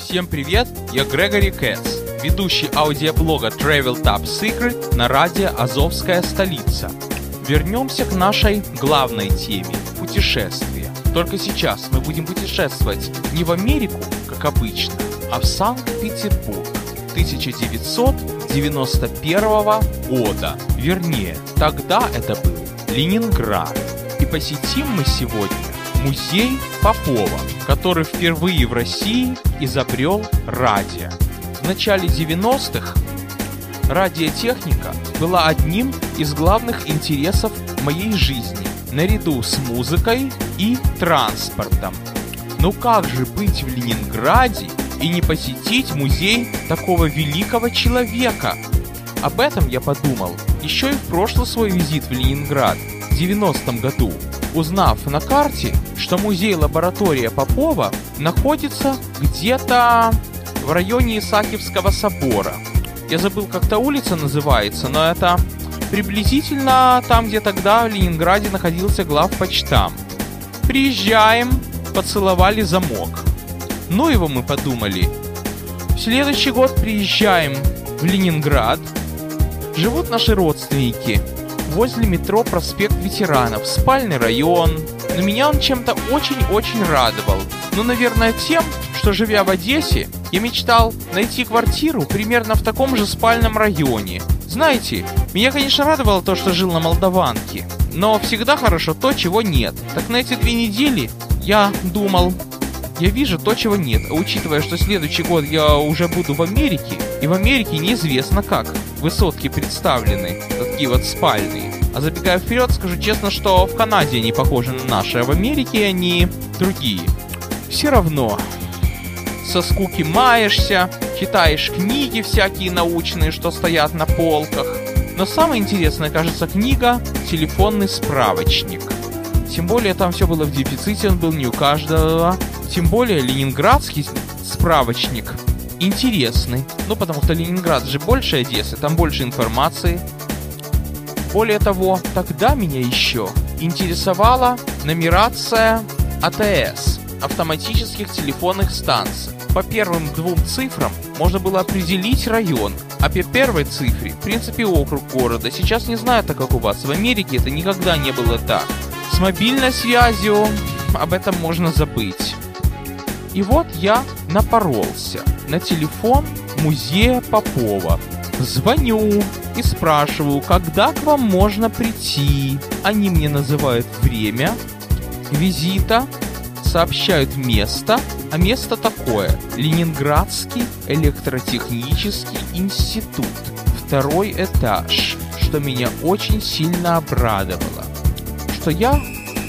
Всем привет, я Грегори Кэтс, ведущий аудиоблога Travel Top Secret на радио «Азовская столица». Вернемся к нашей главной теме – путешествия. Только сейчас мы будем путешествовать не в Америку, как обычно, а в Санкт-Петербург 1991 года. Вернее, тогда это был Ленинград. И посетим мы сегодня музей Попова, который впервые в России изобрел радио. В начале 90-х радиотехника была одним из главных интересов моей жизни, наряду с музыкой и транспортом. Но как же быть в Ленинграде и не посетить музей такого великого человека? Об этом я подумал еще и в прошлый свой визит в Ленинград в 90-м году, узнав на карте, что музей-лаборатория Попова находится где-то в районе Исаакиевского собора. Я забыл, как та улица называется, но это приблизительно там, где тогда в Ленинграде находился главпочтам. Приезжаем, поцеловали замок. Ну его мы подумали. В следующий год приезжаем в Ленинград. Живут наши родственники возле метро проспект ветеранов, спальный район. Но меня он чем-то очень-очень радовал. Ну, наверное, тем, что живя в Одессе, я мечтал найти квартиру примерно в таком же спальном районе. Знаете, меня, конечно, радовало то, что жил на Молдаванке, но всегда хорошо то, чего нет. Так на эти две недели я думал, я вижу то, чего нет. А учитывая, что следующий год я уже буду в Америке, и в Америке неизвестно как высотки представлены, такие вот спальные. А забегая вперед, скажу честно, что в Канаде они похожи на наши, а в Америке они другие. Все равно, со скуки маешься, читаешь книги всякие научные, что стоят на полках. Но самая интересная, кажется, книга «Телефонный справочник». Тем более там все было в дефиците, он был не у каждого. Тем более ленинградский справочник интересный. Ну, потому что Ленинград же больше Одессы, там больше информации. Более того, тогда меня еще интересовала нумерация АТС, автоматических телефонных станций. По первым двум цифрам можно было определить район, а по первой цифре, в принципе, округ города. Сейчас не знаю, так как у вас. В Америке это никогда не было так. С мобильной связью об этом можно забыть. И вот я напоролся на телефон музея Попова. Звоню и спрашиваю, когда к вам можно прийти. Они мне называют время визита, сообщают место, а место такое – Ленинградский электротехнический институт, второй этаж, что меня очень сильно обрадовало, что я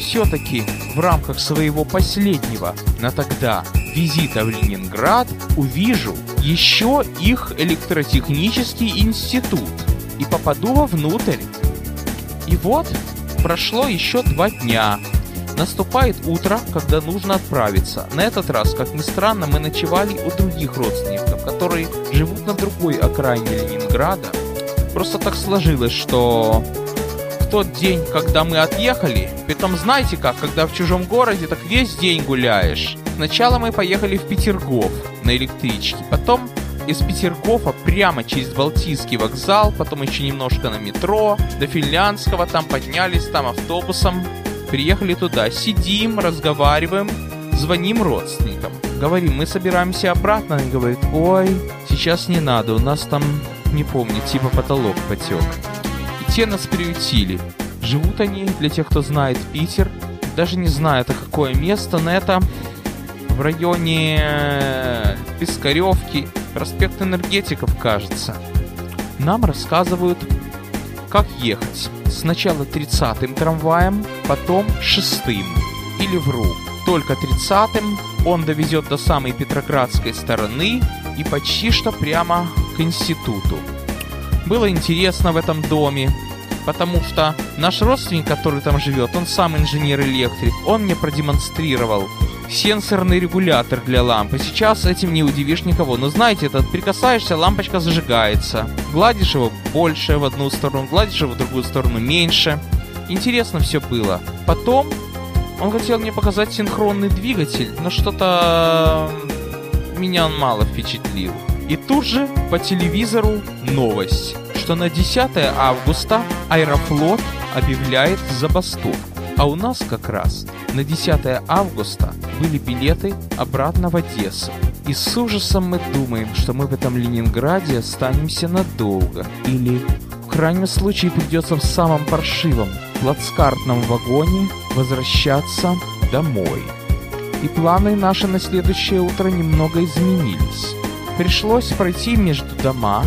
все-таки в рамках своего последнего на тогда визита в Ленинград увижу еще их электротехнический институт и попаду вовнутрь. И вот прошло еще два дня. Наступает утро, когда нужно отправиться. На этот раз, как ни странно, мы ночевали у других родственников, которые живут на другой окраине Ленинграда. Просто так сложилось, что в тот день, когда мы отъехали, притом знаете как, когда в чужом городе, так весь день гуляешь. Сначала мы поехали в Петергоф на электричке, потом из Петергофа прямо через Балтийский вокзал, потом еще немножко на метро, до Финляндского, там поднялись, там автобусом, приехали туда, сидим, разговариваем, звоним родственникам, говорим, мы собираемся обратно, они говорят, ой, сейчас не надо, у нас там, не помню, типа потолок потек. И те нас приютили. Живут они, для тех, кто знает Питер, даже не знаю, это какое место, но это в районе э, Пискаревки, проспект энергетиков, кажется. Нам рассказывают, как ехать. Сначала 30-м трамваем, потом 6-м. Или вру, только 30-м он довезет до самой Петроградской стороны и почти что прямо к институту. Было интересно в этом доме, потому что наш родственник, который там живет, он сам инженер-электрик, он мне продемонстрировал сенсорный регулятор для лампы. Сейчас этим не удивишь никого. Но знаете, этот прикасаешься, лампочка зажигается. Гладишь его больше в одну сторону, гладишь его в другую сторону меньше. Интересно все было. Потом он хотел мне показать синхронный двигатель, но что-то меня он мало впечатлил. И тут же по телевизору новость, что на 10 августа Аэрофлот объявляет забастовку. А у нас как раз на 10 августа были билеты обратно в Одессу. И с ужасом мы думаем, что мы в этом Ленинграде останемся надолго. Или, в крайнем случае, придется в самом паршивом плацкартном вагоне возвращаться домой. И планы наши на следующее утро немного изменились. Пришлось пройти между дома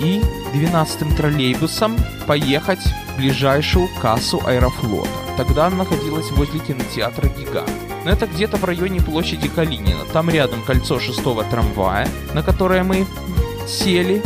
и 12-м троллейбусом поехать в ближайшую кассу Аэрофлота. Тогда она находилась возле кинотеатра «Гигант». Но это где-то в районе площади Калинина. Там рядом кольцо шестого трамвая, на которое мы сели.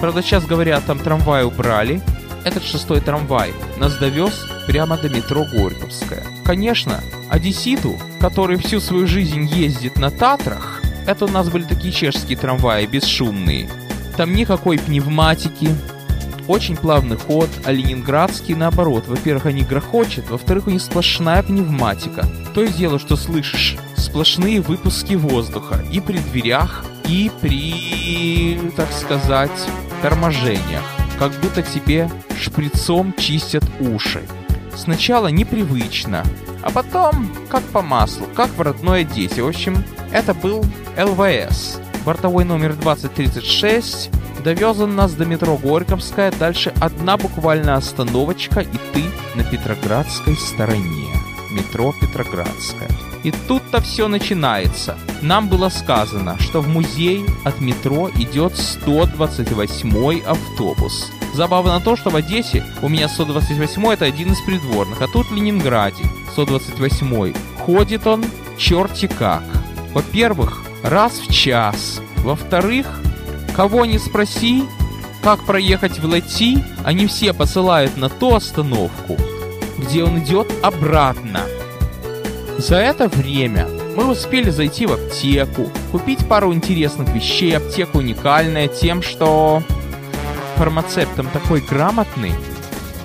Правда, сейчас говорят, там трамвай убрали. Этот шестой трамвай нас довез прямо до метро Горьковская. Конечно, одесситу, который всю свою жизнь ездит на Татрах, это у нас были такие чешские трамваи, бесшумные. Там никакой пневматики, очень плавный ход, а ленинградский наоборот. Во-первых, они грохочет, во-вторых, у них сплошная пневматика. То есть дело, что слышишь сплошные выпуски воздуха и при дверях, и при, так сказать, торможениях. Как будто тебе шприцом чистят уши. Сначала непривычно, а потом как по маслу, как в родной Одессе. В общем, это был ЛВС. Бортовой номер 2036 довез он нас до метро Горьковская, дальше одна буквально остановочка, и ты на Петроградской стороне. Метро Петроградская. И тут-то все начинается. Нам было сказано, что в музей от метро идет 128 автобус. Забавно то, что в Одессе у меня 128 это один из придворных, а тут в Ленинграде 128 ходит он черти как. Во-первых, раз в час. Во-вторых, кого не спроси, как проехать в Лати, они все посылают на ту остановку, где он идет обратно. За это время мы успели зайти в аптеку, купить пару интересных вещей. Аптека уникальная тем, что фармацептом такой грамотный,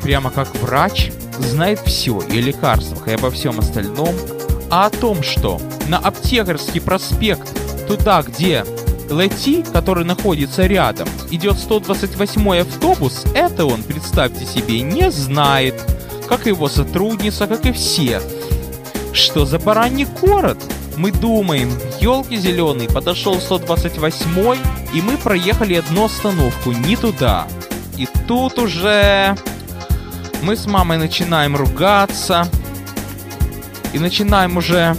прямо как врач, знает все и о лекарствах, и обо всем остальном. А о том, что на Аптекарский проспект, туда, где Лети, который находится рядом, идет 128 автобус, это он, представьте себе, не знает, как его сотрудница, как и все. Что за бараний город? Мы думаем, елки зеленый, подошел 128 и мы проехали одну остановку, не туда. И тут уже мы с мамой начинаем ругаться и начинаем уже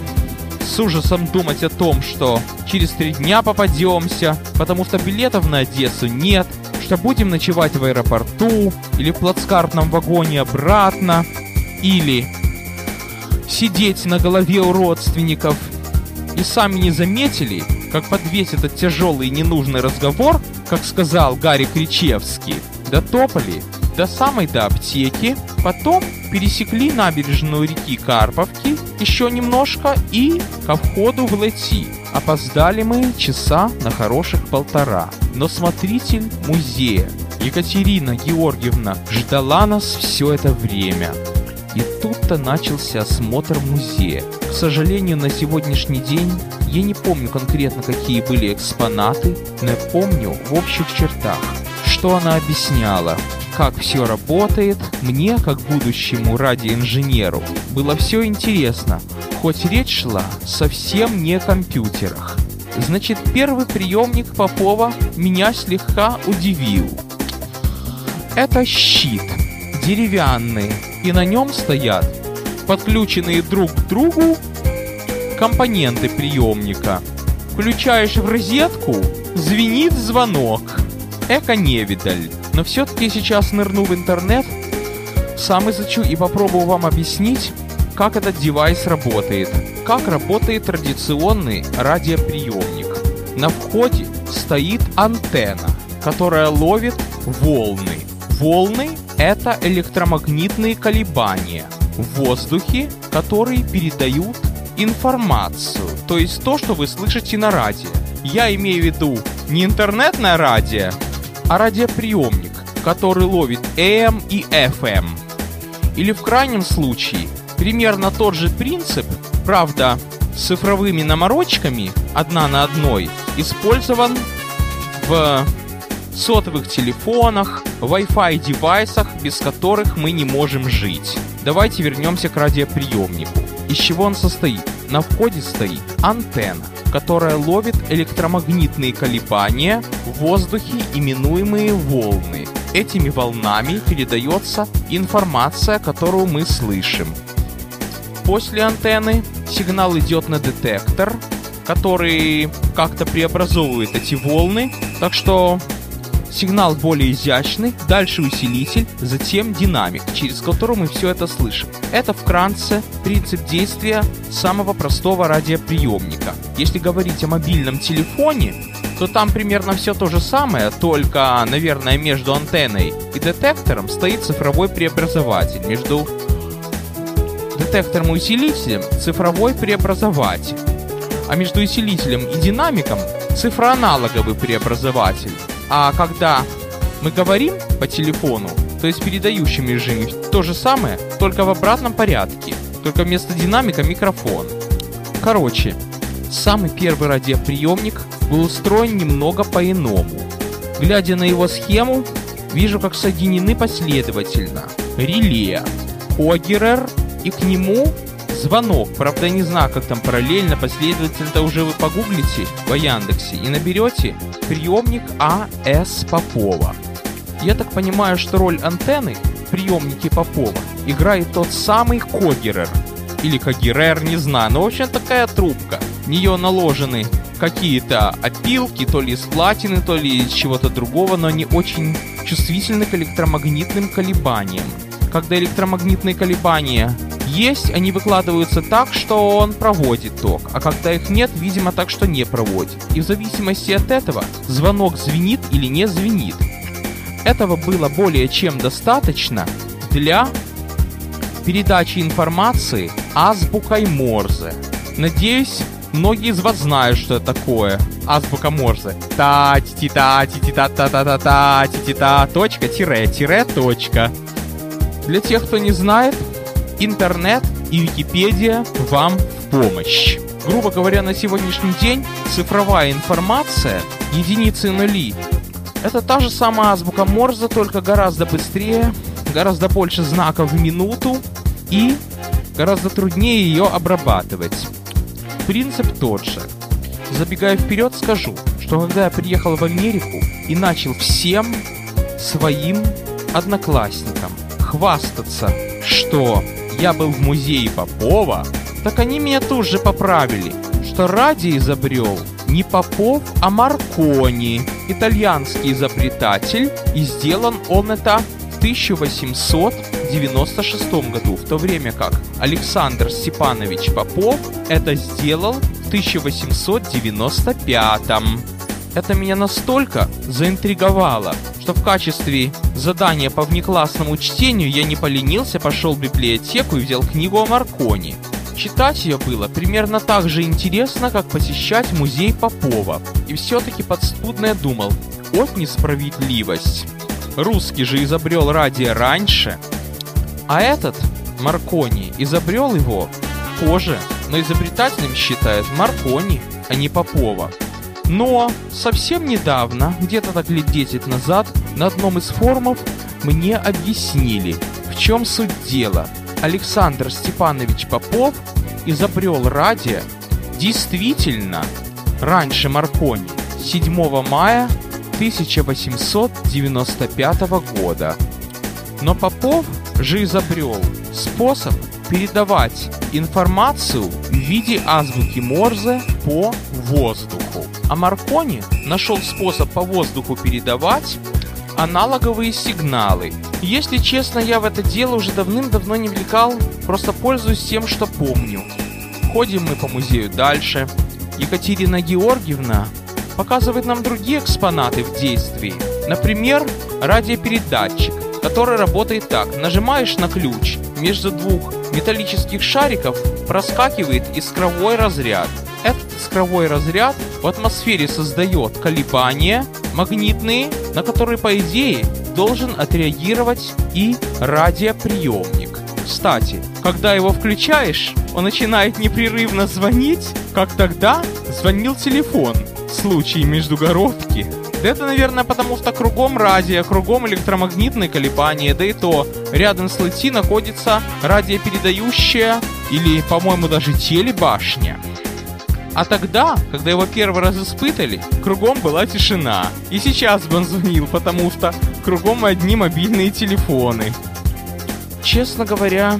с ужасом думать о том, что через три дня попадемся, потому что билетов на Одессу нет, что будем ночевать в аэропорту или в плацкартном вагоне обратно, или сидеть на голове у родственников. И сами не заметили, как под весь этот тяжелый и ненужный разговор, как сказал Гарри Кричевский, дотопали до самой до аптеки, потом пересекли набережную реки Карповки еще немножко и ко входу в Лети. Опоздали мы часа на хороших полтора, но смотритель музея Екатерина Георгиевна ждала нас все это время. И тут-то начался осмотр музея. К сожалению, на сегодняшний день я не помню конкретно, какие были экспонаты, но помню в общих чертах, что она объясняла, как все работает, мне, как будущему радиоинженеру, было все интересно, хоть речь шла совсем не о компьютерах. Значит, первый приемник Попова меня слегка удивил. Это щит, деревянный, и на нем стоят подключенные друг к другу компоненты приемника. Включаешь в розетку, звенит звонок. Эко-невидаль. Но все-таки сейчас нырну в интернет, сам изучу и попробую вам объяснить, как этот девайс работает. Как работает традиционный радиоприемник. На входе стоит антенна, которая ловит волны. Волны — это электромагнитные колебания в воздухе, которые передают информацию, то есть то, что вы слышите на радио. Я имею в виду не интернетное радио, а радиоприемник, который ловит AM и FM. Или в крайнем случае, примерно тот же принцип, правда, с цифровыми наморочками, одна на одной, использован в сотовых телефонах, Wi-Fi девайсах, без которых мы не можем жить. Давайте вернемся к радиоприемнику. Из чего он состоит? На входе стоит антенна, которая ловит электромагнитные колебания в воздухе, именуемые волны. Этими волнами передается информация, которую мы слышим. После антенны сигнал идет на детектор, который как-то преобразовывает эти волны, так что сигнал более изящный, дальше усилитель, затем динамик, через который мы все это слышим. Это вкратце принцип действия самого простого радиоприемника. Если говорить о мобильном телефоне, то там примерно все то же самое, только, наверное, между антенной и детектором стоит цифровой преобразователь. Между детектором и усилителем цифровой преобразователь. А между усилителем и динамиком цифроаналоговый преобразователь. А когда мы говорим по телефону, то есть в передающем режиме, то же самое, только в обратном порядке. Только вместо динамика микрофон. Короче, самый первый радиоприемник был устроен немного по-иному. Глядя на его схему, вижу, как соединены последовательно реле, Огерер и к нему звонок. Правда, не знаю, как там параллельно, последовательно, это уже вы погуглите в Яндексе и наберете приемник А.С. Попова. Я так понимаю, что роль антенны в приемнике Попова играет тот самый Когерер. Или Когерер, не знаю. Но, в общем, такая трубка. В нее наложены какие-то опилки, то ли из платины, то ли из чего-то другого, но они очень чувствительны к электромагнитным колебаниям. Когда электромагнитные колебания есть, они выкладываются так, что он проводит ток, а когда их нет, видимо так, что не проводит. И в зависимости от этого звонок звенит или не звенит. Этого было более чем достаточно для передачи информации азбукой Морзе. Надеюсь, многие из вас знают, что это такое. Азбука Морзе. Та ти та ти ти та та та та та ти ти та точка тире тире точка. Для тех, кто не знает, интернет и Википедия вам в помощь. Грубо говоря, на сегодняшний день цифровая информация, единицы нули, это та же самая азбука Морзе, только гораздо быстрее, гораздо больше знаков в минуту и гораздо труднее ее обрабатывать. Принцип тот же. Забегая вперед, скажу, что когда я приехал в Америку и начал всем своим одноклассникам хвастаться, что я был в музее Попова, так они меня тут же поправили, что ради изобрел не Попов, а Маркони, итальянский изобретатель, и сделан он это в 1896 году, в то время как Александр Степанович Попов это сделал в 1895. Это меня настолько заинтриговало, что в качестве задания по внеклассному чтению я не поленился, пошел в библиотеку и взял книгу о Маркони. Читать ее было примерно так же интересно, как посещать музей Попова. И все-таки подспудно я думал, от несправедливость. Русский же изобрел радио раньше, а этот, Маркони, изобрел его позже, но изобретателем считает Маркони, а не Попова. Но совсем недавно, где-то так лет 10 назад, на одном из форумов мне объяснили, в чем суть дела. Александр Степанович Попов изобрел радио действительно раньше Маркони, 7 мая 1895 года. Но Попов же изобрел способ передавать информацию в виде азбуки Морзе по воздуху. А Маркони нашел способ по воздуху передавать аналоговые сигналы. Если честно, я в это дело уже давным-давно не влекал, просто пользуюсь тем, что помню. Ходим мы по музею дальше. Екатерина Георгиевна показывает нам другие экспонаты в действии. Например, радиопередатчик, который работает так. Нажимаешь на ключ, между двух металлических шариков проскакивает искровой разряд. Этот искровой разряд в атмосфере создает колебания магнитные, на которые, по идее, должен отреагировать и радиоприемник. Кстати, когда его включаешь, он начинает непрерывно звонить, как тогда звонил телефон. случай междугородки. Да это, наверное, потому что кругом радио, кругом электромагнитные колебания, да и то рядом с Лати находится радиопередающая или, по-моему, даже телебашня. А тогда, когда его первый раз испытали, кругом была тишина. И сейчас бы он звонил, потому что кругом одни мобильные телефоны. Честно говоря,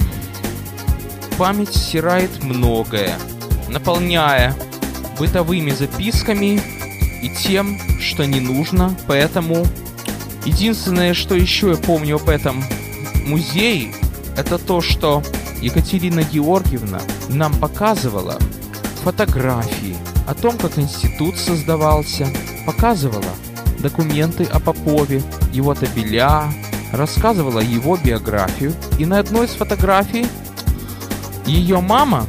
память стирает многое, наполняя бытовыми записками и тем, что не нужно, поэтому единственное, что еще я помню об этом музее, это то, что Екатерина Георгиевна нам показывала фотографии о том, как институт создавался, показывала документы о Попове, его табеля, рассказывала его биографию, и на одной из фотографий ее мама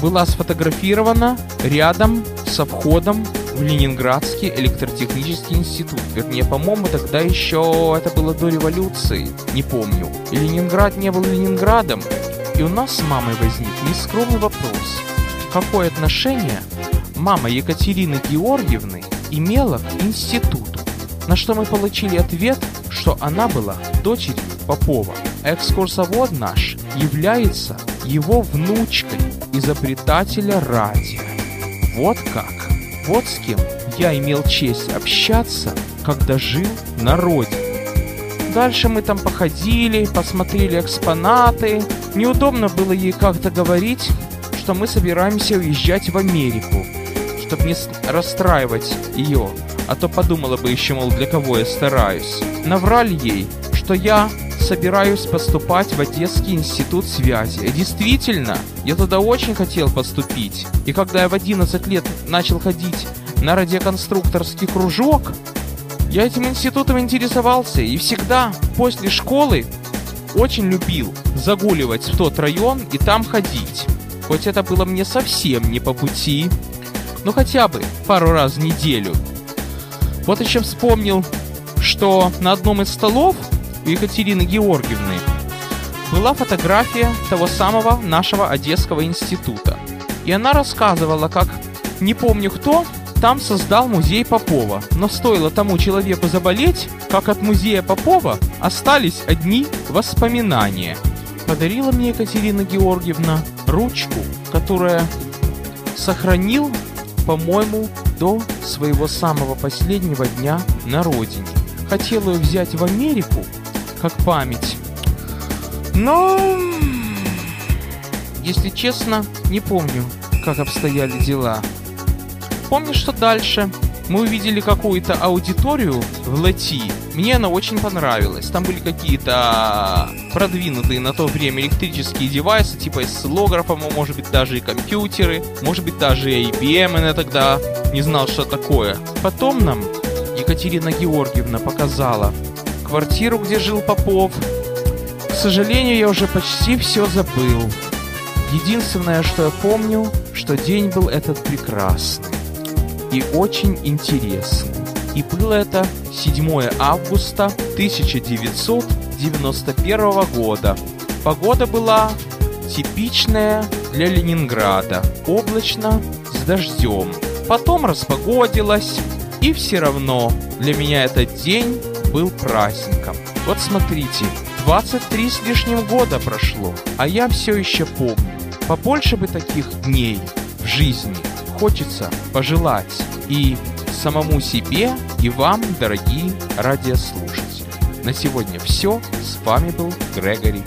была сфотографирована рядом со входом в Ленинградский электротехнический институт. Вернее, по-моему, тогда еще это было до революции, не помню. Ленинград не был Ленинградом. И у нас с мамой возник нескромный вопрос. Какое отношение мама Екатерины Георгиевны имела к институту? На что мы получили ответ, что она была дочерью Попова. Экскурсовод наш является его внучкой изобретателя радио. Вот как. Вот с кем я имел честь общаться, когда жил на родине. Дальше мы там походили, посмотрели экспонаты. Неудобно было ей как-то говорить, что мы собираемся уезжать в Америку, чтобы не расстраивать ее, а то подумала бы еще, мол, для кого я стараюсь. Наврали ей, что я собираюсь поступать в Одесский институт связи. И действительно, я туда очень хотел поступить. И когда я в 11 лет начал ходить на радиоконструкторский кружок, я этим институтом интересовался и всегда после школы очень любил загуливать в тот район и там ходить. Хоть это было мне совсем не по пути, но хотя бы пару раз в неделю. Вот еще вспомнил, что на одном из столов у Екатерины Георгиевны была фотография того самого нашего Одесского института. И она рассказывала, как не помню кто там создал музей Попова. Но стоило тому человеку заболеть, как от музея Попова остались одни воспоминания. Подарила мне Екатерина Георгиевна ручку, которая сохранил, по-моему, до своего самого последнего дня на родине. Хотел ее взять в Америку, как память. Но, если честно, не помню, как обстояли дела. Помню, что дальше мы увидели какую-то аудиторию в Лати. Мне она очень понравилась. Там были какие-то продвинутые на то время электрические девайсы, типа осциллографа, может быть даже и компьютеры, может быть даже и IBM, я тогда не знал, что такое. Потом нам Екатерина Георгиевна показала квартиру, где жил Попов. К сожалению, я уже почти все забыл. Единственное, что я помню, что день был этот прекрасный и очень интересный. И было это 7 августа 1991 года. Погода была типичная для Ленинграда. Облачно, с дождем. Потом распогодилось, и все равно для меня этот день был праздником. Вот смотрите, 23 с лишним года прошло, а я все еще помню. Побольше бы таких дней в жизни хочется пожелать и самому себе, и вам, дорогие радиослушатели. На сегодня все. С вами был Грегори